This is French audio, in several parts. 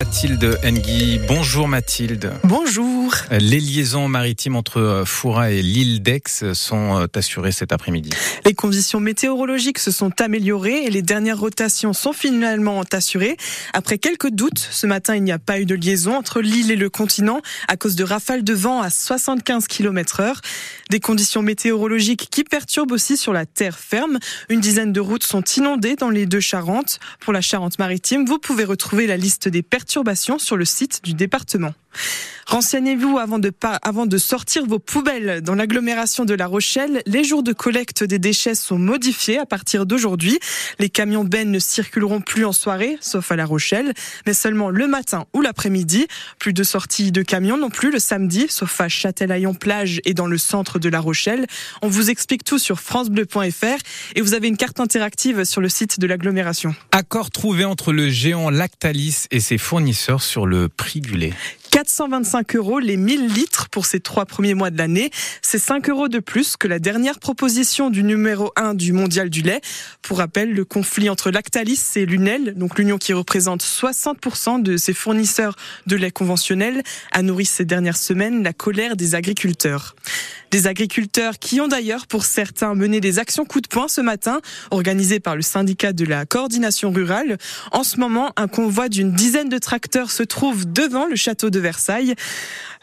Mathilde Engui. Bonjour Mathilde. Bonjour. Les liaisons maritimes entre Foura et l'île d'Aix sont assurées cet après-midi. Les conditions météorologiques se sont améliorées et les dernières rotations sont finalement assurées. Après quelques doutes, ce matin, il n'y a pas eu de liaison entre l'île et le continent à cause de rafales de vent à 75 km heure. Des conditions météorologiques qui perturbent aussi sur la terre ferme. Une dizaine de routes sont inondées dans les deux Charentes. Pour la Charente-Maritime, vous pouvez retrouver la liste des perturbations sur le site du département. Renseignez-vous avant de, sortir vos poubelles. Dans l'agglomération de La Rochelle, les jours de collecte des déchets sont modifiés à partir d'aujourd'hui. Les camions bennes ne circuleront plus en soirée, sauf à La Rochelle, mais seulement le matin ou l'après-midi. Plus de sorties de camions non plus le samedi, sauf à Châtelaillon-Plage et dans le centre de La Rochelle. On vous explique tout sur francebleu.fr et vous avez une carte interactive sur le site de l'agglomération. Accord trouvé entre le géant Lactalis et ses fournisseurs sur le prix du lait. 425 euros les 1000 litres pour ces trois premiers mois de l'année. C'est 5 euros de plus que la dernière proposition du numéro 1 du mondial du lait. Pour rappel, le conflit entre Lactalis et l'UNEL, donc l'union qui représente 60% de ses fournisseurs de lait conventionnel, a nourri ces dernières semaines la colère des agriculteurs. Des agriculteurs qui ont d'ailleurs pour certains mené des actions coup de poing ce matin, organisées par le syndicat de la coordination rurale. En ce moment, un convoi d'une dizaine de tracteurs se trouve devant le château de Versailles.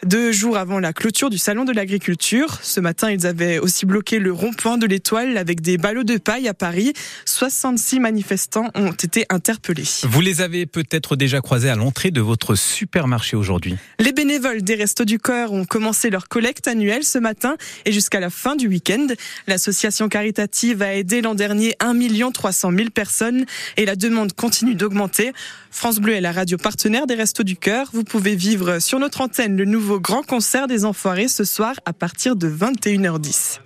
Deux jours avant la clôture du salon de l'agriculture, ce matin, ils avaient aussi bloqué le rond-point de l'Étoile avec des ballots de paille à Paris. 66 manifestants ont été interpellés. Vous les avez peut-être déjà croisés à l'entrée de votre supermarché aujourd'hui. Les bénévoles des Restos du Cœur ont commencé leur collecte annuelle ce matin et jusqu'à la fin du week-end. L'association caritative a aidé l'an dernier 1 300 000 personnes et la demande continue d'augmenter. France Bleu est la radio partenaire des Restos du Cœur. Vous pouvez vivre sur notre antenne le nouveau grand concert des Enfoirés ce soir à partir de 21h10.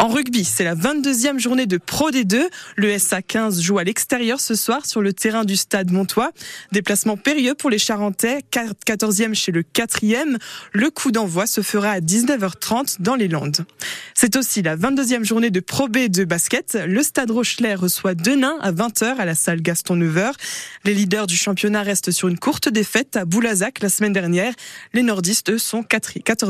En rugby, c'est la 22e journée de Pro D2. Le SA15 joue à l'extérieur ce soir sur le terrain du stade Montois. Déplacement périlleux pour les Charentais, 14e chez le 4e. Le coup d'envoi se fera à 19h30 dans les Landes. C'est aussi la 22e journée de Pro B de basket. Le stade Rochelet reçoit Denain à 20h à la salle Gaston Neveur. Les leaders du championnat restent sur une courte défaite à Boulazac la semaine dernière. Les nordistes sont 14e.